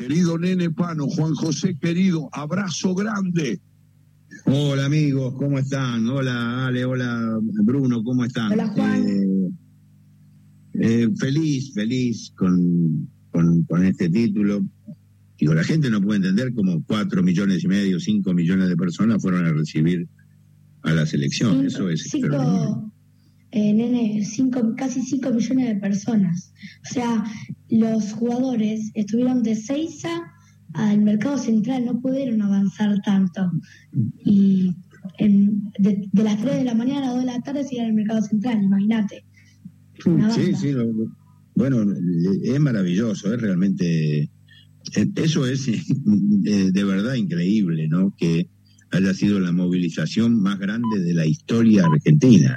Querido nene Pano, Juan José querido, abrazo grande. Hola amigos, ¿cómo están? Hola Ale, hola Bruno, ¿cómo están? Hola Juan. Eh, eh, feliz, feliz con, con, con, este título. Digo, la gente no puede entender cómo cuatro millones y medio, cinco millones de personas fueron a recibir a la selección. Eso es cinco, eh, nene, cinco, casi cinco millones de personas. O sea, los jugadores estuvieron de Seiza al mercado central, no pudieron avanzar tanto. Y de, las 3 de la mañana a las 2 de la tarde se iban al mercado central, imagínate. Sí, sí, bueno, es maravilloso, es realmente, eh, eso es de verdad increíble, ¿no? Que haya sido la movilización más grande de la historia argentina,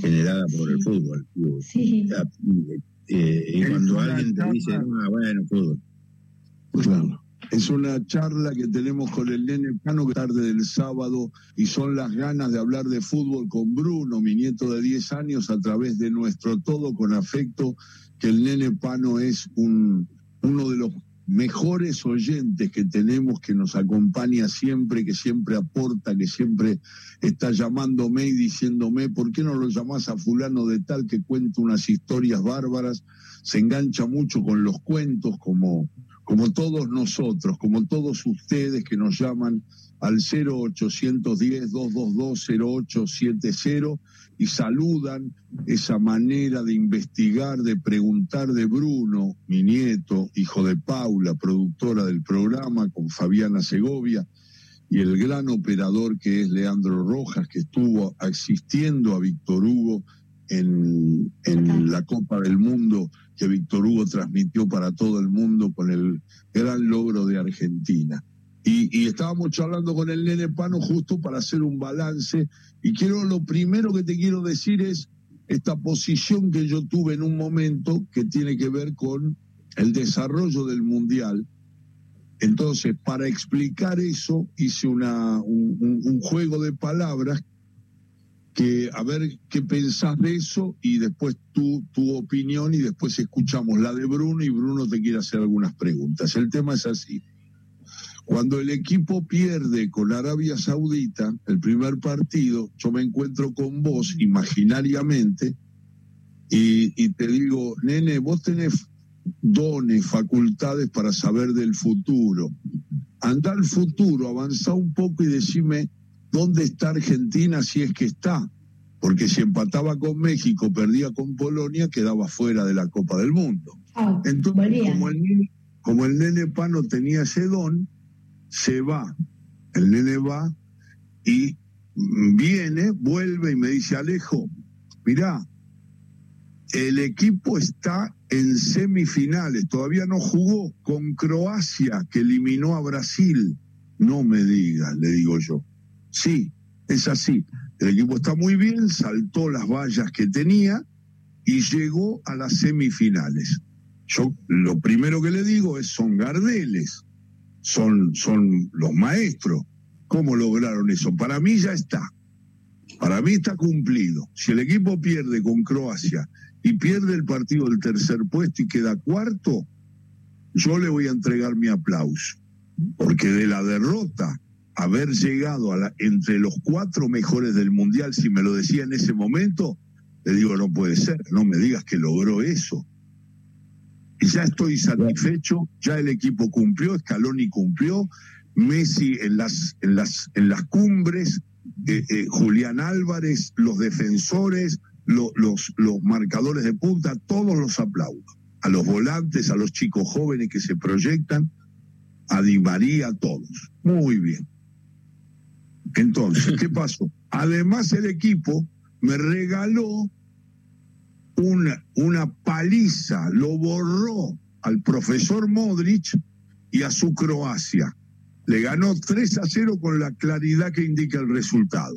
generada por el fútbol. Sí. Eh, y cuando alguien te dice, ah, bueno, fútbol. Claro. Es una charla que tenemos con el nene Pano tarde del sábado y son las ganas de hablar de fútbol con Bruno, mi nieto de 10 años, a través de nuestro todo con afecto, que el nene Pano es un, uno de los mejores oyentes que tenemos, que nos acompaña siempre, que siempre aporta, que siempre está llamándome y diciéndome, ¿por qué no lo llamás a fulano de tal que cuenta unas historias bárbaras? Se engancha mucho con los cuentos, como, como todos nosotros, como todos ustedes que nos llaman al 0810-222-0870 y saludan esa manera de investigar, de preguntar de Bruno, mi nieto, hijo de Paula, productora del programa, con Fabiana Segovia, y el gran operador que es Leandro Rojas, que estuvo asistiendo a Víctor Hugo en, en la Copa del Mundo que Víctor Hugo transmitió para todo el mundo con el gran logro de Argentina. Y, estábamos charlando con el nene Pano justo para hacer un balance. Y quiero, lo primero que te quiero decir es esta posición que yo tuve en un momento que tiene que ver con el desarrollo del Mundial. Entonces, para explicar eso, hice una, un, juego de palabras que a ver qué pensás de eso y después tu, tu opinión y después escuchamos la de Bruno y Bruno te quiere hacer algunas preguntas. El tema es así. Cuando el equipo pierde con Arabia Saudita el primer partido, yo me encuentro con vos imaginariamente y, te digo, nene, vos tenés dones, facultades para saber del futuro. Anda al futuro, avanza un poco y decime dónde está Argentina si es que está. Porque si empataba con México, perdía con Polonia, quedaba fuera de la Copa del Mundo. Ah, Entonces, como el, como el nene Pano tenía ese don, se va, el nene va y viene, vuelve y me dice, Alejo, mirá, el equipo está en semifinales, todavía no jugó con Croacia que eliminó a Brasil. No me digas, le digo yo. Sí, es así. El equipo está muy bien, saltó las vallas que tenía y llegó a las semifinales. Yo lo primero que le digo es son Gardeles son, son los maestros. ¿Cómo lograron eso? Para mí ya está. Para mí está cumplido. Si el equipo pierde con Croacia y pierde el partido del tercer puesto y queda cuarto, yo le voy a entregar mi aplauso. Porque de la derrota, haber llegado a la, entre los cuatro mejores del Mundial, si me lo decía en ese momento, le digo, no puede ser, no me digas que logró eso ya estoy satisfecho, ya el equipo cumplió, Scaloni cumplió, Messi en las, en las, en las cumbres, eh, eh, Julián Álvarez, los defensores, los, los marcadores de punta, todos los aplaudo. A los volantes, a los chicos jóvenes que se proyectan, a Di María, a todos. Muy bien. Entonces, ¿qué pasó? Además, el equipo me regaló una, una paliza, lo borró al profesor Modric y a su Croacia. Le ganó 3 a 0 con la claridad que indica el resultado.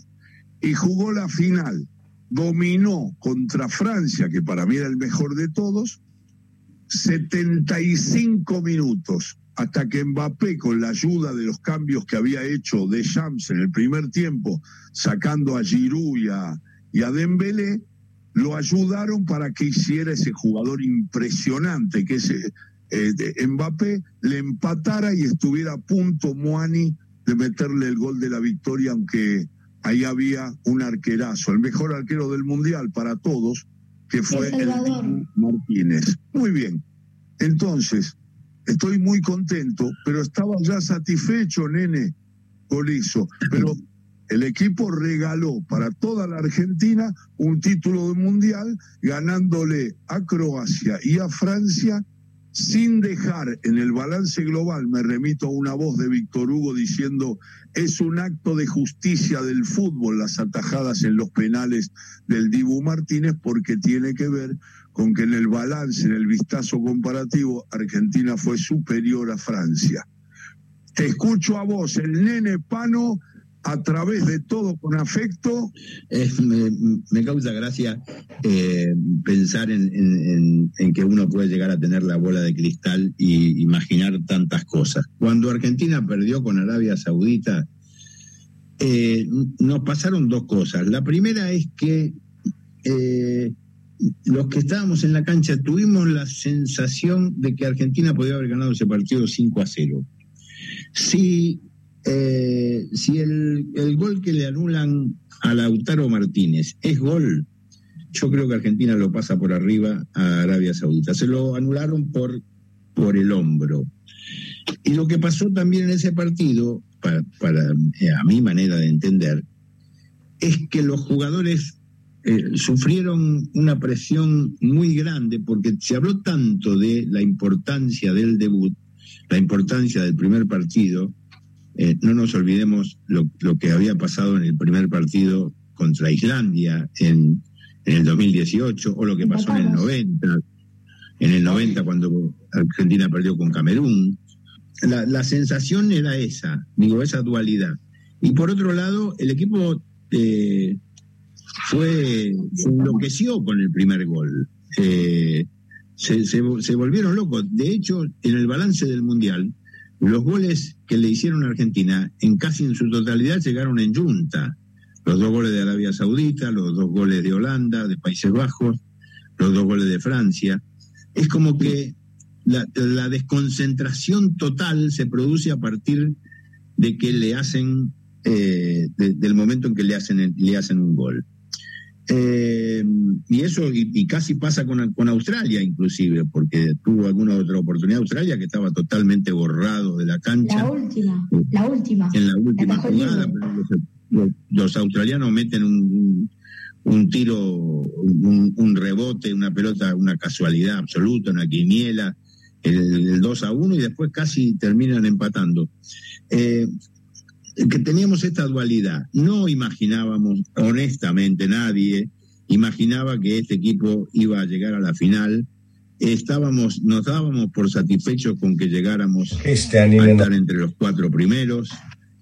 Y jugó la final. Dominó contra Francia, que para mí era el mejor de todos, 75 minutos, hasta que Mbappé, con la ayuda de los cambios que había hecho de Shams en el primer tiempo, sacando a Giroud y a, y a Dembélé, lo ayudaron para que hiciera ese jugador impresionante que es eh, Mbappé le empatara y estuviera a punto Moani de meterle el gol de la victoria, aunque ahí había un arquerazo, el mejor arquero del Mundial para todos, que fue el Martínez. Muy bien. Entonces, estoy muy contento, pero estaba ya satisfecho, nene, con eso. Pero el equipo regaló para toda la Argentina un título de mundial, ganándole a Croacia y a Francia sin dejar en el balance global, me remito a una voz de Víctor Hugo diciendo, es un acto de justicia del fútbol las atajadas en los penales del Dibu Martínez porque tiene que ver con que en el balance, en el vistazo comparativo, Argentina fue superior a Francia. Escucho a vos, el nene Pano, a través de todo con afecto. me, causa gracia eh, pensar en, que uno puede llegar a tener la bola de cristal y imaginar tantas cosas. Cuando Argentina perdió con Arabia Saudita, eh, nos pasaron dos cosas. La primera es que eh, los que estábamos en la cancha tuvimos la sensación de que Argentina podía haber ganado ese partido 5 a 0. Sí eh, si el, gol que le anulan a Lautaro Martínez es gol, yo creo que Argentina lo pasa por arriba a Arabia Saudita. Se lo anularon por, por el hombro. Y lo que pasó también en ese partido, para, eh, a mi manera de entender, es que los jugadores eh, sufrieron una presión muy grande porque se habló tanto de la importancia del debut, la importancia del primer partido, eh, no nos olvidemos lo, que había pasado en el primer partido contra Islandia en, el 2018 o lo que pasó en el 90, en el 90 cuando Argentina perdió con Camerún. La, sensación era esa, digo, esa dualidad. Y por otro lado, el equipo eh, fue, se enloqueció con el primer gol. Eh, se, se volvieron locos. De hecho, en el balance del Mundial, los goles que le hicieron a Argentina, en casi en su totalidad, llegaron en junta. Los dos goles de Arabia Saudita, los dos goles de Holanda, de Países Bajos, los dos goles de Francia. Es como que la, desconcentración total se produce a partir de que le hacen, eh, del momento en que le hacen, le hacen un gol. Eh, y eso, y, casi pasa con, con, Australia inclusive, porque tuvo alguna otra oportunidad Australia que estaba totalmente borrado de la cancha. La última, la última. En la última jugada, los, australianos meten un, un tiro, un, rebote, una pelota, una casualidad absoluta, una quiniela, el, 2 a 1 y después casi terminan empatando. Eh, que teníamos esta dualidad. No imaginábamos, honestamente, nadie imaginaba que este equipo iba a llegar a la final. Estábamos, nos dábamos por satisfechos con que llegáramos a estar entre los cuatro primeros.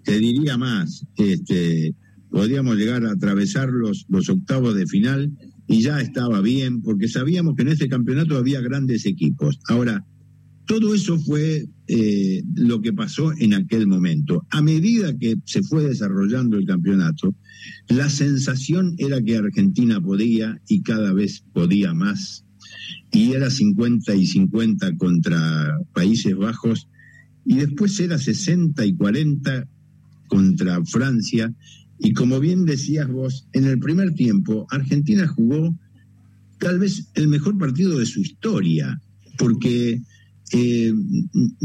Te diría más, este, podíamos llegar a atravesar los, los octavos de final y ya estaba bien, porque sabíamos que en este campeonato había grandes equipos. Ahora, todo eso fue eh, lo que pasó en aquel momento. A medida que se fue desarrollando el campeonato, la sensación era que Argentina podía y cada vez podía más. Y era 50 y 50 contra Países Bajos y después era 60 y 40 contra Francia. Y como bien decías vos, en el primer tiempo Argentina jugó tal vez el mejor partido de su historia, porque eh,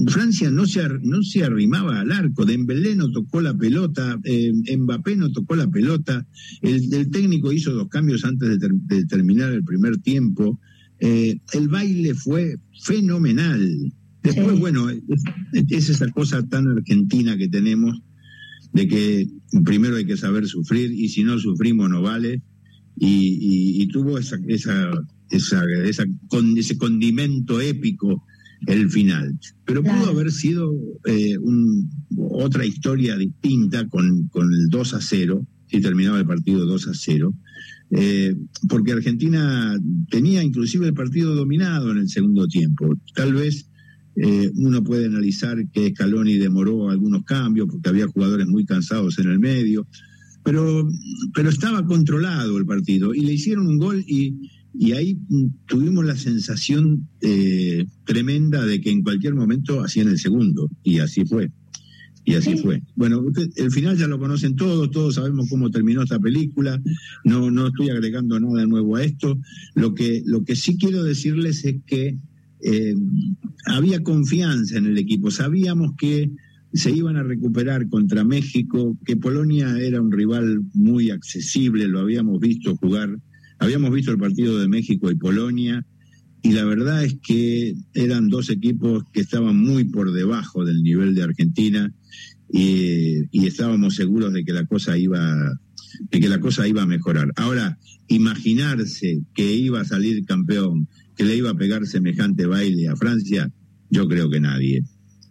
Francia no se, no se arrimaba al arco, Dembélé no tocó la pelota, eh, Mbappé no tocó la pelota, el, técnico hizo dos cambios antes de, terminar el primer tiempo, eh, el baile fue fenomenal. Después, bueno, es, esa cosa tan argentina que tenemos, de que primero hay que saber sufrir y si no sufrimos no vale, y, tuvo esa, esa, esa, esa con, ese condimento épico el final. Pero pudo haber sido eh, otra historia distinta con, con el 2 a 0, si terminaba el partido 2 a 0, eh, porque Argentina tenía inclusive el partido dominado en el segundo tiempo. Tal vez eh, uno puede analizar que Scaloni demoró algunos cambios porque había jugadores muy cansados en el medio, pero, pero estaba controlado el partido y le hicieron un gol y y ahí tuvimos la sensación eh, tremenda de que en cualquier momento hacían el segundo, y así fue. Y así fue. Bueno, el final ya lo conocen todos, todos sabemos cómo terminó esta película, no, no estoy agregando nada nuevo a esto. Lo que, lo que sí quiero decirles es que eh, había confianza en el equipo, sabíamos que se iban a recuperar contra México, que Polonia era un rival muy accesible, lo habíamos visto jugar, habíamos visto el partido de México y Polonia, y la verdad es que eran dos equipos que estaban muy por debajo del nivel de Argentina y, y estábamos seguros de que la cosa iba de que la cosa iba a mejorar. Ahora, imaginarse que iba a salir campeón, que le iba a pegar semejante baile a Francia, yo creo que nadie.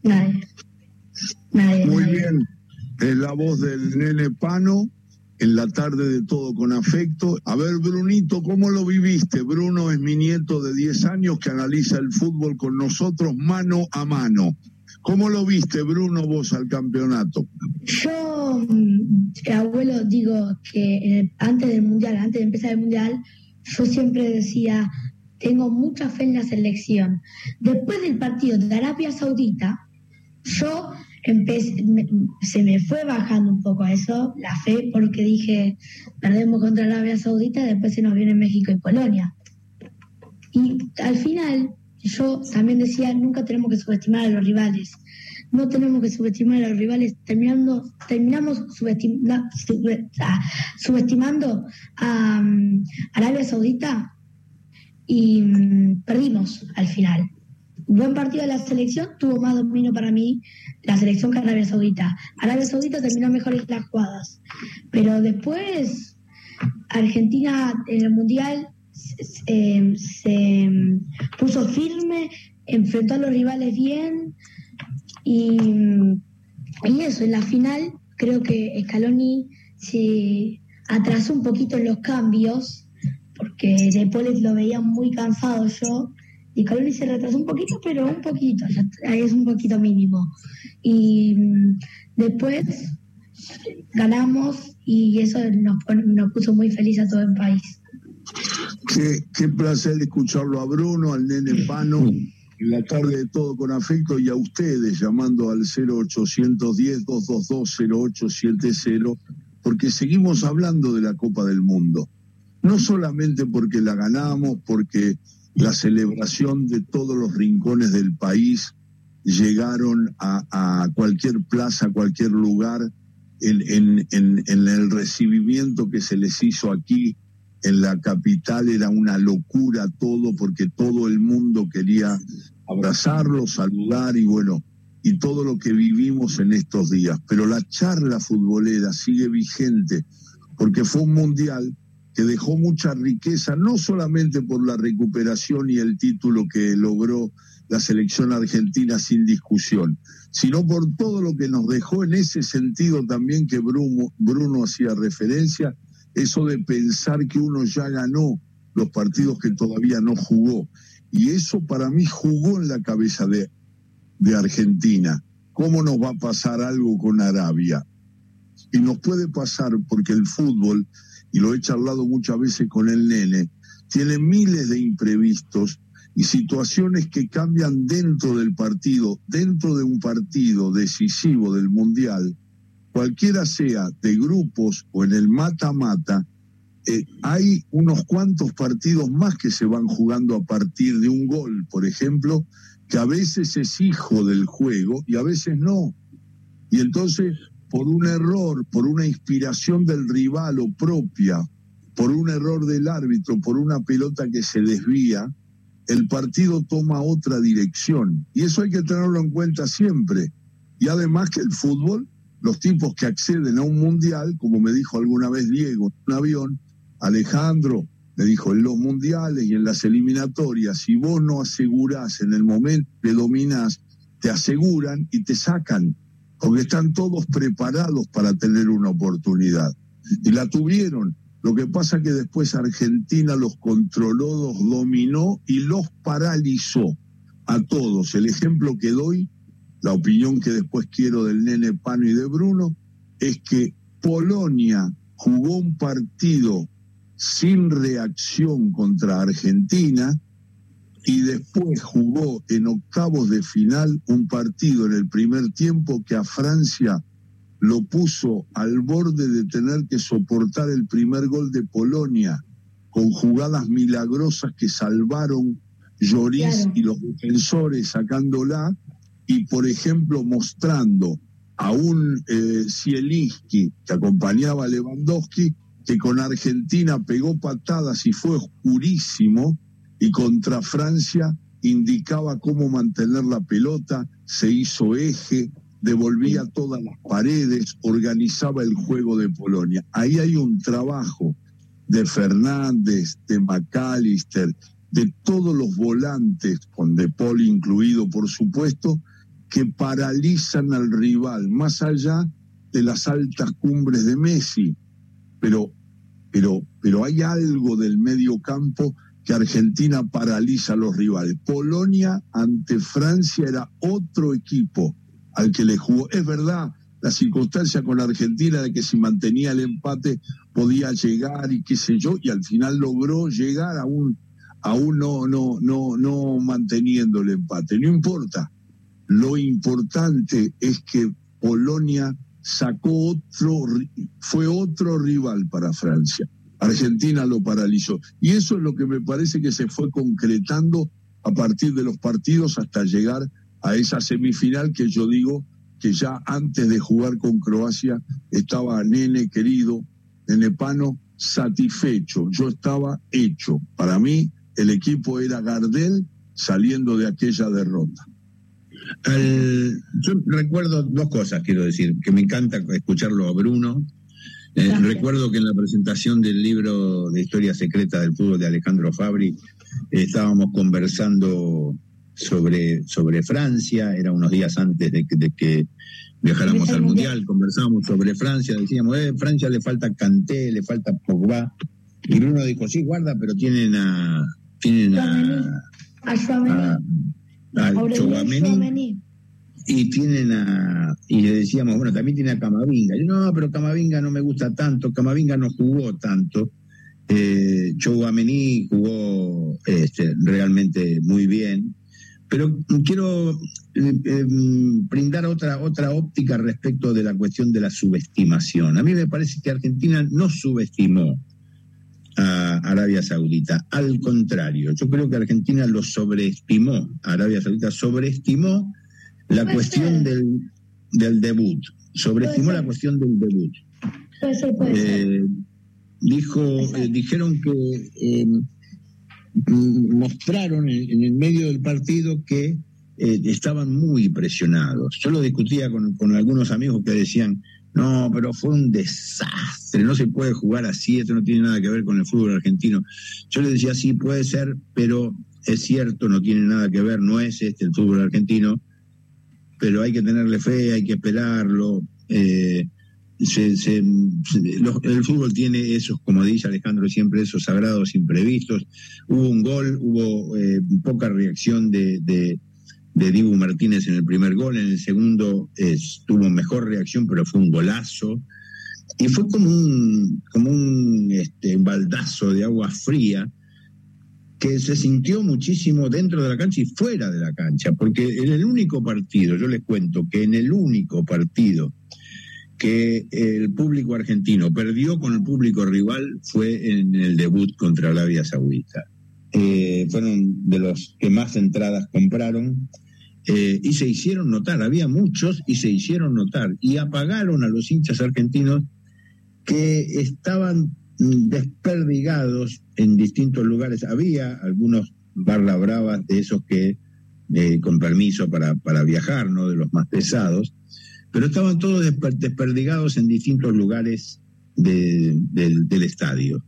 Nadie. Muy bien. Es la voz del nene Pano en la tarde de todo con afecto. A ver, Brunito, ¿cómo lo viviste? Bruno es mi nieto de 10 años que analiza el fútbol con nosotros mano a mano. ¿Cómo lo viste, Bruno, vos al campeonato? Yo, mm, abuelo, digo que antes del Mundial, antes de empezar el Mundial, yo siempre decía, tengo mucha fe en la selección. Después del partido de Arabia Saudita, yo empecé, se me fue bajando un poco eso, la fe, porque dije, perdemos contra Arabia Saudita, después se nos viene México y Polonia. Y al final, yo también decía, nunca tenemos que subestimar a los rivales. No tenemos que subestimar a los rivales, terminando, terminamos ah, subestimando a mm, Arabia Saudita y mm, perdimos al final. Buen partido de la selección, tuvo más dominio para mí la selección que Arabia Saudita. Arabia Saudita terminó mejor en las jugadas, pero después Argentina en el Mundial se, se puso firme, enfrentó a los rivales bien y, y eso, en la final creo que Scaloni se atrasó un poquito en los cambios porque después lo veía muy cansado yo y Scaloni se retrasó un poquito, pero un poquito, ahí es un poquito mínimo. Y mm, después ganamos y eso nos, nos puso muy feliz a todo el país. Qué, qué placer escucharlo a Bruno, al nene Pano, en la tarde de todo con afecto y a ustedes llamando al 0810-222-0870, porque seguimos hablando de la Copa del Mundo. No solamente porque la ganamos, porque la celebración de todos los rincones del país llegaron a, cualquier plaza, cualquier lugar, en, en, el recibimiento que se les hizo aquí en la capital era una locura todo porque todo el mundo quería abrazarlo, saludar y bueno, y todo lo que vivimos en estos días. Pero la charla futbolera sigue vigente porque fue un mundial que dejó mucha riqueza, no solamente por la recuperación y el título que logró la selección argentina sin discusión, sino por todo lo que nos dejó en ese sentido también que Bruno, Bruno hacía referencia, eso de pensar que uno ya ganó los partidos que todavía no jugó. Y eso para mí jugó en la cabeza de, de Argentina. ¿Cómo nos va a pasar algo con Arabia? Y nos puede pasar porque el fútbol y lo he charlado muchas veces con el nene, tiene miles de imprevistos y situaciones que cambian dentro del partido, dentro de un partido decisivo del Mundial, cualquiera sea de grupos o en el mata-mata, eh, hay unos cuantos partidos más que se van jugando a partir de un gol, por ejemplo, que a veces es hijo del juego y a veces no. Y entonces por un error, por una inspiración del rival o propia, por un error del árbitro, por una pelota que se desvía, el partido toma otra dirección. Y eso hay que tenerlo en cuenta siempre. Y además que el fútbol, los tipos que acceden a un mundial, como me dijo alguna vez Diego en un avión, Alejandro, me dijo, en los mundiales y en las eliminatorias, si vos no asegurás en el momento que dominás, te aseguran y te sacan porque están todos preparados para tener una oportunidad. Y la tuvieron. Lo que pasa que después Argentina los controló, los dominó y los paralizó a todos. El ejemplo que doy, la opinión que después quiero del nene Pano y de Bruno, es que Polonia jugó un partido sin reacción contra Argentina y después jugó en octavos de final un partido en el primer tiempo que a Francia lo puso al borde de tener que soportar el primer gol de Polonia con jugadas milagrosas que salvaron Lloris y los defensores sacándola y por ejemplo mostrando a un eh, Zielinski que acompañaba a Lewandowski que con Argentina pegó patadas y fue oscurísimo y contra Francia indicaba cómo mantener la pelota, se hizo eje, devolvía todas las paredes, organizaba el juego de Polonia. Ahí hay un trabajo de Fernández, de McAllister, de todos los volantes, con De Paul incluido por supuesto, que paralizan al rival, más allá de las altas cumbres de Messi. Pero, pero, pero hay algo del medio campo que Argentina paraliza a los rivales. Polonia ante Francia era otro equipo al que le jugó. Es verdad, la circunstancia con Argentina de que si mantenía el empate podía llegar y qué sé yo, y al final logró llegar a un, no, no, no, no manteniendo el empate. No importa. Lo importante es que Polonia sacó otro, fue otro rival para Francia. Argentina lo paralizó. Y eso es lo que me parece que se fue concretando a partir de los partidos hasta llegar a esa semifinal que yo digo que ya antes de jugar con Croacia estaba Nene querido, Nene Pano, satisfecho. Yo estaba hecho. Para mí el equipo era Gardel saliendo de aquella derrota. yo recuerdo dos cosas, quiero decir, que me encanta escucharlo a Bruno. Eh, recuerdo que en la presentación del libro de Historia Secreta del Fútbol de Alejandro Fabri estábamos conversando sobre, sobre Francia, era unos días antes de que, viajáramos al Mundial, conversábamos sobre Francia, decíamos, eh, Francia le falta Canté, le falta Pogba, y Bruno dijo, sí, guarda, pero tienen a... Tienen a... A, y tienen a y le decíamos bueno también tiene a Camavinga yo no pero Camavinga no me gusta tanto Camavinga no jugó tanto eh, jugó este, realmente muy bien pero quiero eh, eh, brindar otra, otra óptica respecto de la cuestión de la subestimación. A mí me parece que Argentina no subestimó a Arabia Saudita. Al contrario, yo creo que Argentina lo sobreestimó. Arabia Saudita sobreestimó la cuestión del, del, debut. Sobreestimó la cuestión del debut. Eh, dijo, dijeron que mostraron en, el medio del partido que eh, estaban muy presionados. Yo lo discutía con, algunos amigos que decían, no, pero fue un desastre, no se puede jugar así, esto no tiene nada que ver con el fútbol argentino. Yo le decía, sí, puede ser, pero es cierto, no tiene nada que ver, no es este el fútbol argentino, pero hay que tenerle fe, hay que esperarlo. Eh, el fútbol tiene esos, como dice Alejandro siempre, esos sagrados imprevistos. Hubo un gol, hubo eh, poca reacción de, de, Dibu Martínez en el primer gol, en el segundo tuvo mejor reacción, pero fue un golazo. Y fue como un, como un este, baldazo de agua fría que se sintió muchísimo dentro de la cancha y fuera de la cancha, porque en el único partido, yo les cuento que en el único partido que el público argentino perdió con el público rival fue en el debut contra Arabia Saudita. Eh, fueron de los que más entradas compraron eh, y se hicieron notar. Había muchos y se hicieron notar y apagaron a los hinchas argentinos que estaban desperdigados en distintos lugares. Había algunos barra bravas de esos que, eh, con permiso para, para viajar, ¿no? de los más pesados, pero estaban todos desperdigados en distintos lugares del, estadio.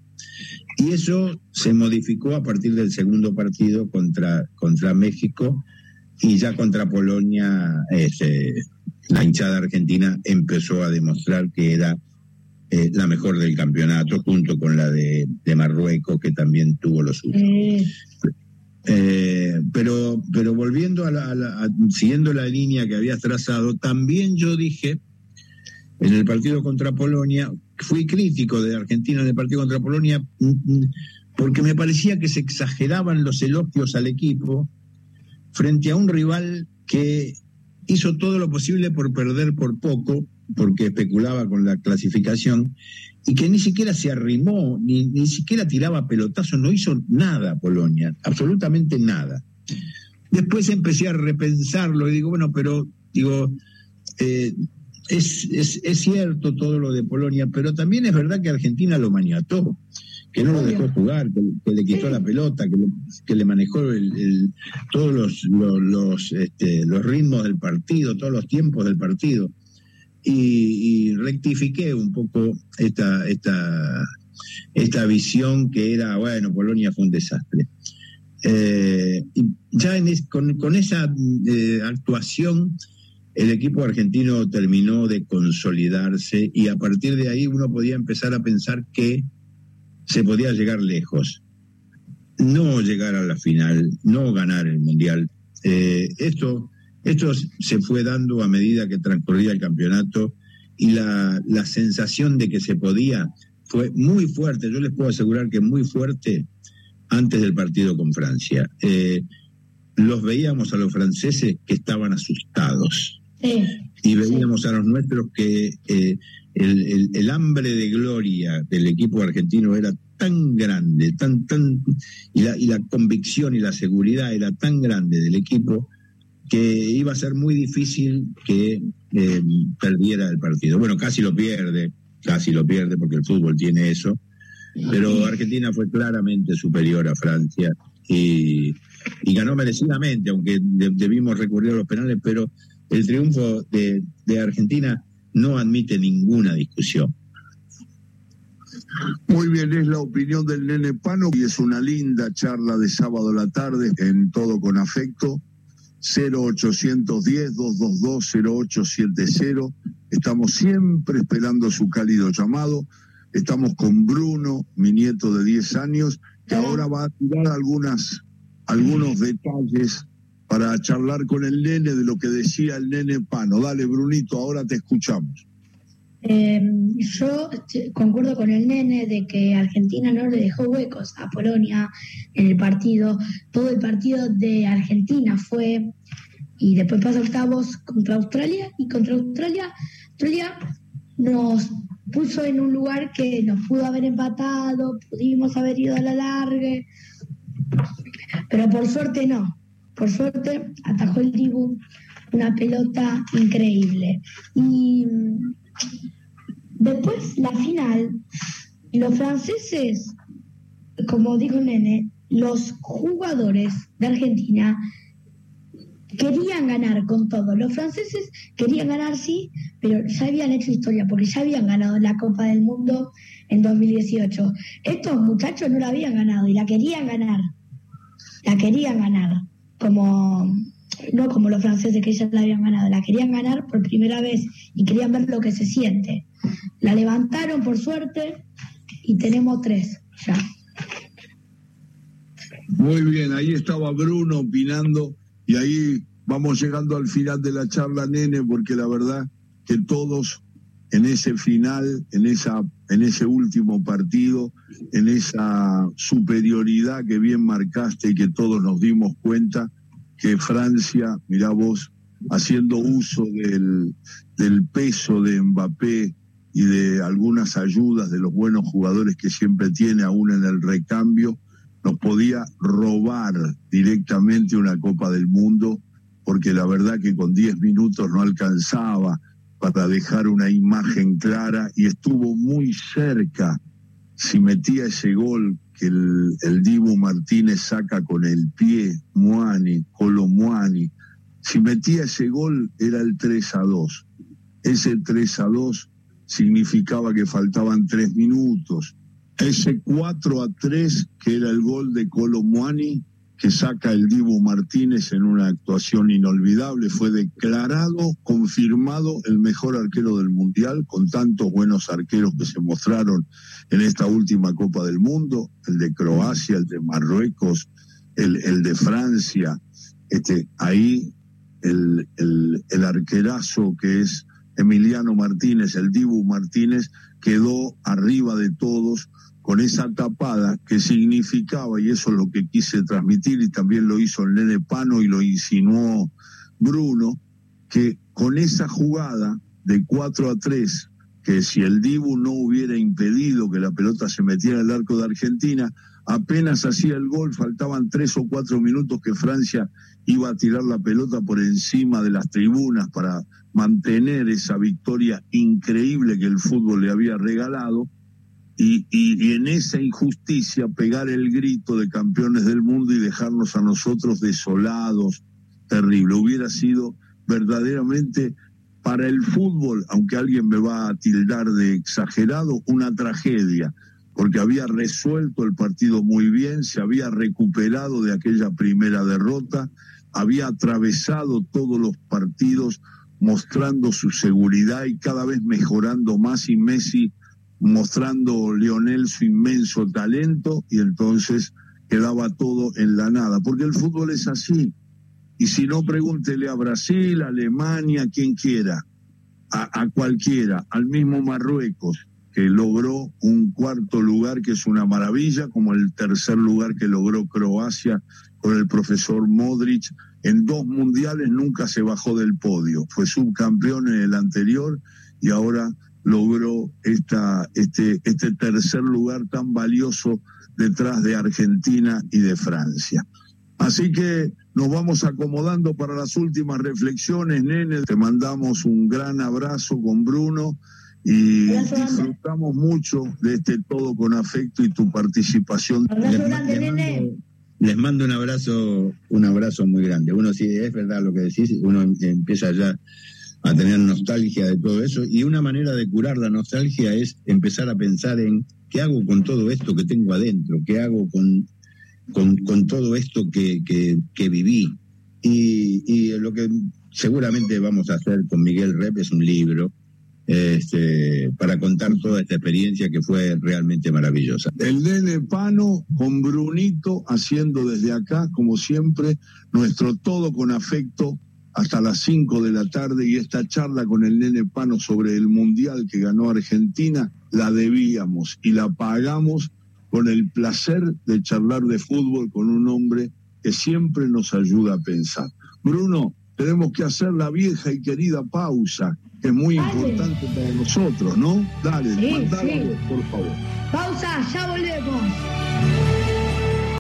Y eso se modificó a partir del segundo partido contra, contra México y ya contra Polonia este, la hinchada argentina empezó a demostrar que era eh, la mejor del campeonato junto con la de, Marruecos que también tuvo los suyo. Eh, pero, pero volviendo a la, siguiendo la línea que habías trazado, también yo dije en el partido contra Polonia fui crítico de Argentina en el partido contra Polonia mm, mm, porque me parecía que se exageraban los elogios al equipo frente a un rival que hizo todo lo posible por perder por poco, porque especulaba con la clasificación, y que ni siquiera se arrimó, ni, ni siquiera tiraba pelotazos, no hizo nada Polonia, absolutamente nada. Después empecé a repensarlo y digo, bueno, pero digo, eh, es, es, cierto todo lo de Polonia, pero también es verdad que Argentina lo maniató, que no lo dejó jugar, que, le quitó la pelota, que le, que le manejó el, todos los, los, este, los ritmos del partido, todos los tiempos del partido. Y, rectifiqué un poco esta, esta, esta visión que era, bueno, Polonia fue un desastre. Eh, y ya con, con, esa eh, actuación el equipo argentino terminó de consolidarse y a partir de ahí uno podía empezar a pensar que se podía llegar lejos. No llegar a la final, no ganar el Mundial. Eh, esto, esto se fue dando a medida que transcurría el campeonato y la, la sensación de que se podía fue muy fuerte. Yo les puedo asegurar que muy fuerte antes del partido con Francia. Eh, los veíamos a los franceses que estaban asustados y veíamos a los nuestros que eh, el, hambre de gloria del equipo argentino era tan grande, tan, tan, y la, y la convicción y la seguridad era tan grande del equipo que iba a ser muy difícil que eh, perdiera el partido. Bueno, casi lo pierde, casi lo pierde porque el fútbol tiene eso, pero Argentina fue claramente superior a Francia y, ganó merecidamente, aunque debimos recurrir a los penales, pero el triunfo de, Argentina no admite ninguna discusión. Muy bien, es la opinión del nene Pano y es una linda charla de sábado a la tarde en todo con afecto. 0810-222-0870. Estamos siempre esperando su cálido llamado. Estamos con Bruno, mi nieto de 10 años, que ahora va a tirar algunas, algunos detalles para charlar con el nene de lo que decía el nene Pano. Dale, Brunito, ahora te escuchamos. Em, yo concuerdo con el nene de que Argentina no le dejó huecos a Polonia en el partido. Todo el partido de Argentina fue, y después pasa octavos contra Australia, y contra Australia, Australia nos puso en un lugar que nos pudo haber empatado, pudimos haber ido a la larga, pero por suerte no. Por suerte, atajó el Dibu una pelota increíble. Y después, la final, los franceses, como dijo Nene, los jugadores de Argentina querían ganar con todo. Los franceses querían ganar, sí, pero ya habían hecho historia, porque ya habían ganado la Copa del Mundo en 2018. Estos muchachos no la habían ganado y la querían ganar. La querían ganar como no como los franceses que ya la habían ganado, la querían ganar por primera vez y querían ver lo que se siente. La levantaron por suerte y tenemos tres ya. Muy bien, ahí estaba Bruno opinando y ahí vamos llegando al final de la charla, nene, porque la verdad que todos en ese final, en esa en ese último partido, en esa superioridad que bien marcaste y que todos nos dimos cuenta que Francia, mira vos, haciendo uso del, del peso de Mbappé y de algunas ayudas de los buenos jugadores que siempre tiene aún en el recambio, nos podía robar directamente una Copa del Mundo, porque la verdad que con 10 minutos no alcanzaba para dejar una imagen clara y estuvo muy cerca. Si metía ese gol que el, el Dibu Martínez saca con el pie, Muani, Colo Muani, si metía ese gol era el 3 a 2. Ese 3 a 2 significaba que faltaban tres minutos. Ese 4 a 3, que era el gol de Colo Muani, que saca el Dibu Martínez en una actuación inolvidable. Fue declarado, confirmado el mejor arquero del Mundial, con tantos buenos arqueros que se mostraron en esta última Copa del Mundo, el de Croacia, el de Marruecos, el, el de Francia. Este, ahí el, el, el arquerazo que es Emiliano Martínez, el Dibu Martínez, quedó arriba de todos con esa tapada que significaba, y eso es lo que quise transmitir, y también lo hizo el nene Pano y lo insinuó Bruno, que con esa jugada de 4 a 3, que si el Dibu no hubiera impedido que la pelota se metiera el arco de Argentina, apenas hacía el gol, faltaban tres o cuatro minutos que Francia iba a tirar la pelota por encima de las tribunas para mantener esa victoria increíble que el fútbol le había regalado y, en esa injusticia pegar el grito de campeones del mundo y dejarnos a nosotros desolados, terrible. Hubiera sido verdaderamente para el fútbol, aunque alguien me va a tildar de exagerado, una tragedia, porque había resuelto el partido muy bien, se había recuperado de aquella primera derrota, había atravesado todos los partidos mostrando su seguridad y cada vez mejorando más y Messi mostrando Lionel su inmenso talento y entonces quedaba todo en la nada, porque el fútbol es así. Y si no, pregúntele a Brasil, a Alemania, quien quiera, a, a cualquiera, al mismo Marruecos, que logró un cuarto lugar que es una maravilla, como el tercer lugar que logró Croacia con el profesor Modric. En dos mundiales nunca se bajó del podio, fue subcampeón en el anterior y ahora logró esta, este, este tercer lugar tan valioso detrás de Argentina y de Francia. Así que nos vamos acomodando para las últimas reflexiones, nene. Te mandamos un gran abrazo con Bruno y disfrutamos mucho de este todo con afecto y tu participación. Les mando un abrazo, un abrazo muy grande. Uno sí es verdad lo que decís, uno empieza ya a tener nostalgia de todo eso. Y una manera de curar la nostalgia es empezar a pensar en qué hago con todo esto que tengo adentro, qué hago con, con, todo esto que, que, viví. Y, lo que seguramente vamos a hacer con Miguel Rep es un libro. Este, para contar toda esta experiencia que fue realmente maravillosa. El nene Pano con Brunito haciendo desde acá, como siempre, nuestro todo con afecto hasta las 5 de la tarde y esta charla con el nene Pano sobre el Mundial que ganó Argentina la debíamos y la pagamos con el placer de charlar de fútbol con un hombre que siempre nos ayuda a pensar. Bruno, tenemos que hacer la vieja y querida pausa, que es muy importante para nosotros, ¿no? Dale, sí, por favor. Pausa, ya volvemos.